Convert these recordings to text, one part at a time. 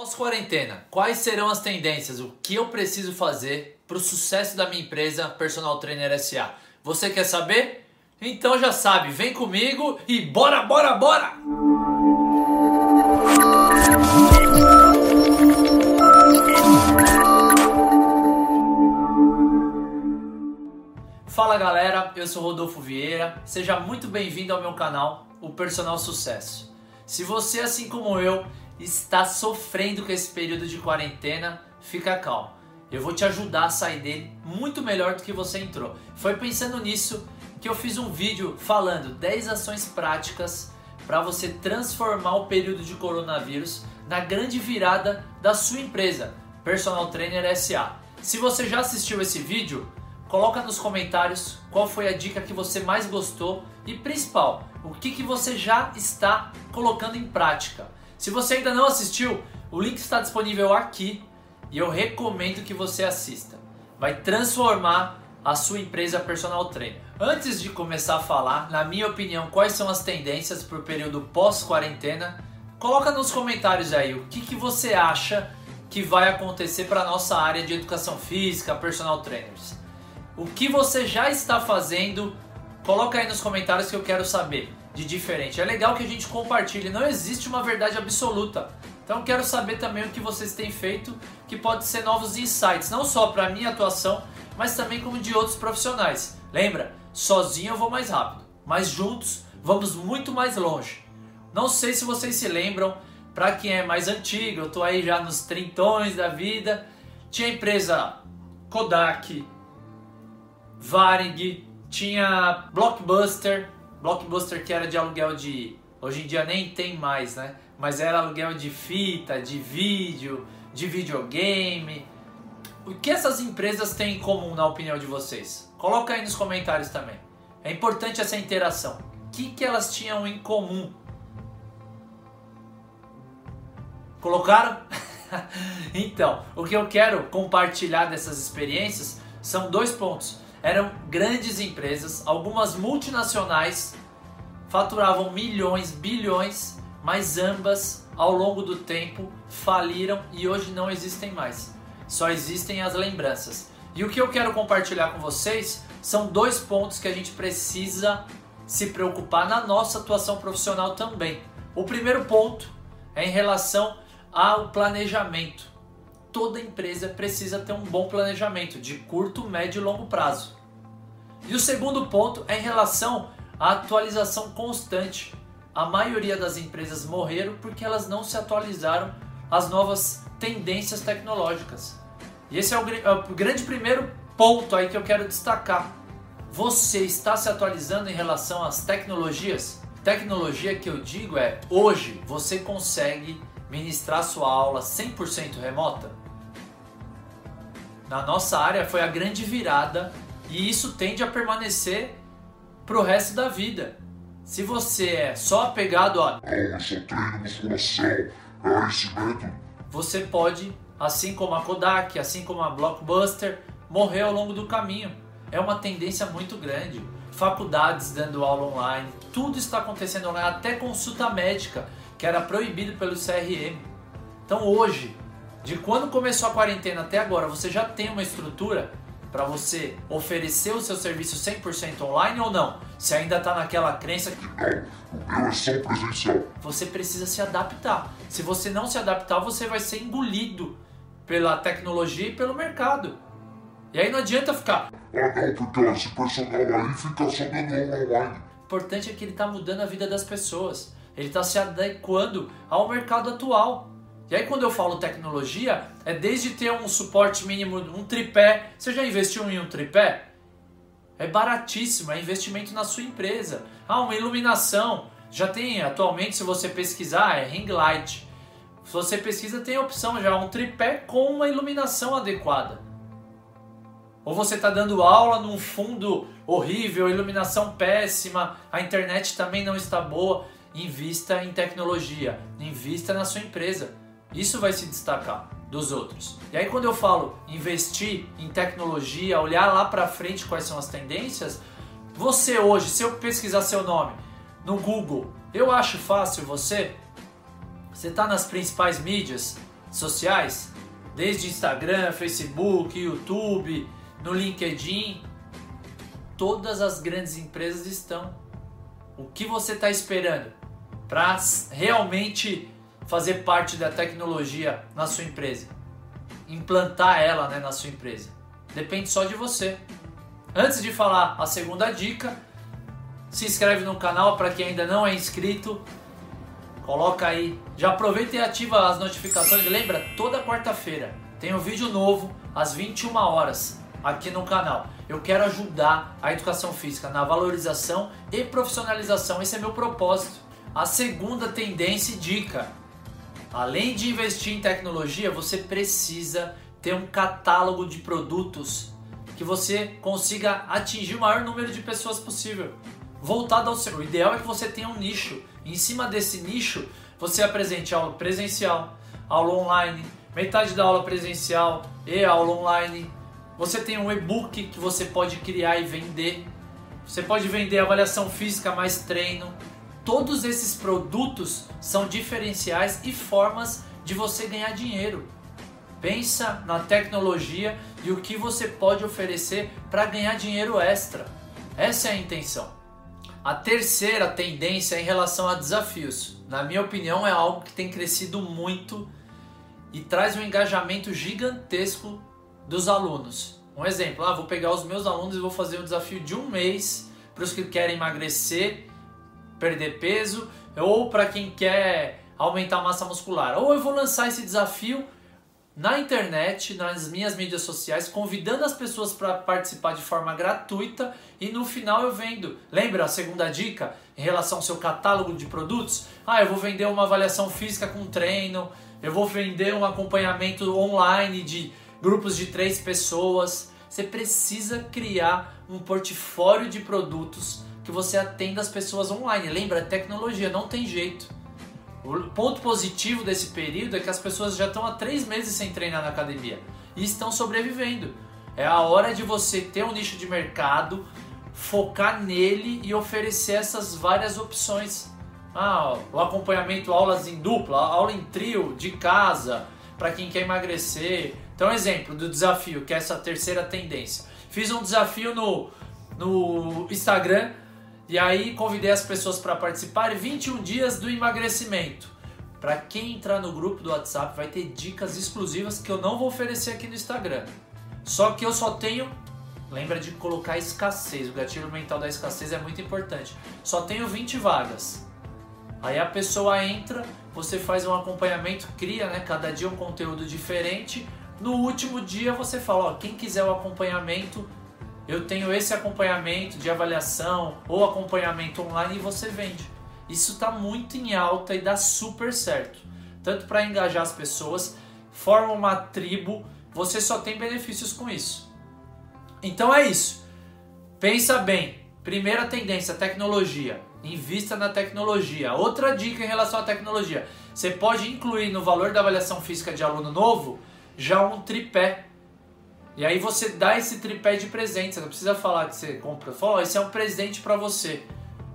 Pós-quarentena, quais serão as tendências? O que eu preciso fazer para o sucesso da minha empresa Personal Trainer SA? Você quer saber? Então já sabe, vem comigo e bora, bora, bora! Fala galera, eu sou Rodolfo Vieira, seja muito bem-vindo ao meu canal, o Personal Sucesso. Se você, assim como eu, está sofrendo com esse período de quarentena, fica calmo. Eu vou te ajudar a sair dele muito melhor do que você entrou. Foi pensando nisso que eu fiz um vídeo falando 10 ações práticas para você transformar o período de coronavírus na grande virada da sua empresa, Personal Trainer SA. Se você já assistiu esse vídeo, coloca nos comentários qual foi a dica que você mais gostou e principal, o que, que você já está colocando em prática. Se você ainda não assistiu, o link está disponível aqui e eu recomendo que você assista. Vai transformar a sua empresa personal trainer. Antes de começar a falar, na minha opinião, quais são as tendências para o período pós-quarentena, coloca nos comentários aí o que, que você acha que vai acontecer para a nossa área de educação física, personal trainers. O que você já está fazendo, coloca aí nos comentários que eu quero saber de diferente. É legal que a gente compartilhe, não existe uma verdade absoluta. Então quero saber também o que vocês têm feito, que pode ser novos insights, não só para minha atuação, mas também como de outros profissionais. Lembra? Sozinho eu vou mais rápido, mas juntos vamos muito mais longe. Não sei se vocês se lembram, para quem é mais antigo, eu tô aí já nos trintões da vida, tinha a empresa Kodak, Varig, tinha Blockbuster, Blockbuster que era de aluguel de. Hoje em dia nem tem mais, né? Mas era aluguel de fita, de vídeo, de videogame. O que essas empresas têm em comum, na opinião de vocês? Coloca aí nos comentários também. É importante essa interação. O que, que elas tinham em comum? Colocaram? então, o que eu quero compartilhar dessas experiências são dois pontos eram grandes empresas, algumas multinacionais faturavam milhões, bilhões, mas ambas ao longo do tempo faliram e hoje não existem mais. Só existem as lembranças. E o que eu quero compartilhar com vocês são dois pontos que a gente precisa se preocupar na nossa atuação profissional também. O primeiro ponto é em relação ao planejamento toda empresa precisa ter um bom planejamento de curto, médio e longo prazo. E o segundo ponto é em relação à atualização constante. A maioria das empresas morreram porque elas não se atualizaram às novas tendências tecnológicas. E esse é o, é o grande primeiro ponto aí que eu quero destacar. Você está se atualizando em relação às tecnologias? Tecnologia que eu digo é hoje você consegue ministrar sua aula 100% remota? Na nossa área foi a grande virada e isso tende a permanecer pro resto da vida. Se você é só apegado a eu só treino musculação, é esse método. Você pode, assim como a Kodak, assim como a Blockbuster, morrer ao longo do caminho. É uma tendência muito grande. Faculdades dando aula online, tudo está acontecendo online, até consulta médica, que era proibido pelo CRM. Então hoje, de quando começou a quarentena até agora, você já tem uma estrutura para você oferecer o seu serviço 100% online ou não? Se ainda está naquela crença que não, o meu é só presencial. Você precisa se adaptar. Se você não se adaptar, você vai ser engolido pela tecnologia e pelo mercado. E aí não adianta ficar. Ah não, porque esse personal aí fica só dando online. O importante é que ele está mudando a vida das pessoas. Ele está se adequando ao mercado atual. E aí quando eu falo tecnologia, é desde ter um suporte mínimo, um tripé. Você já investiu em um tripé? É baratíssimo, é investimento na sua empresa. Ah, uma iluminação. Já tem atualmente, se você pesquisar, é ring light. Se você pesquisa, tem a opção já, um tripé com uma iluminação adequada. Ou você está dando aula num fundo horrível, iluminação péssima, a internet também não está boa. Invista em tecnologia, invista na sua empresa. Isso vai se destacar dos outros. E aí quando eu falo investir em tecnologia, olhar lá para frente quais são as tendências, você hoje, se eu pesquisar seu nome no Google, eu acho fácil você você está nas principais mídias, sociais, desde Instagram, Facebook, YouTube, no LinkedIn, todas as grandes empresas estão. O que você está esperando para realmente fazer parte da tecnologia na sua empresa? Implantar ela né, na sua empresa. Depende só de você. Antes de falar a segunda dica, se inscreve no canal para quem ainda não é inscrito. Coloca aí, já aproveita e ativa as notificações. Lembra, toda quarta-feira tem um vídeo novo às 21 horas aqui no canal. Eu quero ajudar a educação física na valorização e profissionalização. Esse é meu propósito. A segunda tendência e dica: além de investir em tecnologia, você precisa ter um catálogo de produtos que você consiga atingir o maior número de pessoas possível. Voltado ao seu. O ideal é que você tenha um nicho. Em cima desse nicho, você apresente aula presencial, aula online, metade da aula presencial e aula online. Você tem um e-book que você pode criar e vender. Você pode vender avaliação física mais treino. Todos esses produtos são diferenciais e formas de você ganhar dinheiro. Pensa na tecnologia e o que você pode oferecer para ganhar dinheiro extra. Essa é a intenção. A terceira tendência é em relação a desafios. Na minha opinião, é algo que tem crescido muito e traz um engajamento gigantesco dos alunos. Um exemplo, ah, vou pegar os meus alunos e vou fazer um desafio de um mês para os que querem emagrecer, perder peso, ou para quem quer aumentar a massa muscular. Ou eu vou lançar esse desafio na internet, nas minhas mídias sociais, convidando as pessoas para participar de forma gratuita e no final eu vendo. Lembra a segunda dica em relação ao seu catálogo de produtos? Ah, eu vou vender uma avaliação física com treino, eu vou vender um acompanhamento online de grupos de três pessoas. Você precisa criar um portfólio de produtos que você atenda as pessoas online. Lembra, tecnologia não tem jeito. O ponto positivo desse período é que as pessoas já estão há três meses sem treinar na academia e estão sobrevivendo. É a hora de você ter um nicho de mercado, focar nele e oferecer essas várias opções. Ah, o acompanhamento, aulas em dupla, aula em trio, de casa, para quem quer emagrecer. Então, exemplo do desafio, que é essa terceira tendência. Fiz um desafio no, no Instagram e aí convidei as pessoas para participar 21 dias do emagrecimento. Para quem entrar no grupo do WhatsApp vai ter dicas exclusivas que eu não vou oferecer aqui no Instagram. Só que eu só tenho Lembra de colocar escassez, o gatilho mental da escassez é muito importante. Só tenho 20 vagas. Aí a pessoa entra, você faz um acompanhamento, cria, né, cada dia um conteúdo diferente. No último dia você fala, ó, quem quiser o acompanhamento, eu tenho esse acompanhamento de avaliação ou acompanhamento online e você vende. Isso está muito em alta e dá super certo. Tanto para engajar as pessoas, forma uma tribo, você só tem benefícios com isso. Então é isso. Pensa bem. Primeira tendência, tecnologia. Invista na tecnologia. Outra dica em relação à tecnologia. Você pode incluir no valor da avaliação física de aluno novo já um tripé e aí você dá esse tripé de presente, você não precisa falar que você compra. Fala, oh, esse é um presente para você.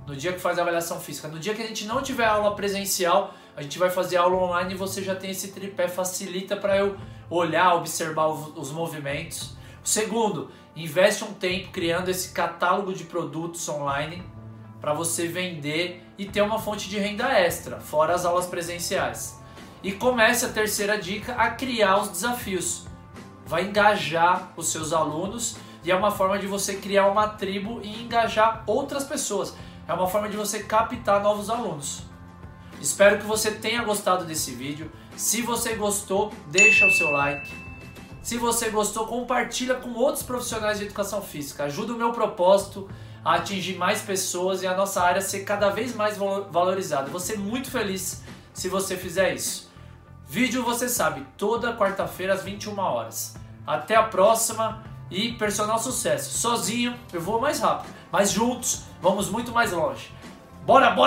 No dia que faz a avaliação física. No dia que a gente não tiver aula presencial, a gente vai fazer aula online e você já tem esse tripé, facilita para eu olhar, observar os movimentos. Segundo, investe um tempo criando esse catálogo de produtos online para você vender e ter uma fonte de renda extra, fora as aulas presenciais. E comece a terceira dica a criar os desafios vai engajar os seus alunos e é uma forma de você criar uma tribo e engajar outras pessoas. É uma forma de você captar novos alunos. Espero que você tenha gostado desse vídeo. Se você gostou, deixa o seu like. Se você gostou, compartilha com outros profissionais de educação física. Ajuda o meu propósito a atingir mais pessoas e a nossa área ser cada vez mais valorizada. Vou ser muito feliz se você fizer isso. Vídeo você sabe, toda quarta-feira às 21 horas. Até a próxima e personal sucesso. Sozinho eu vou mais rápido, mas juntos vamos muito mais longe. Bora, bora!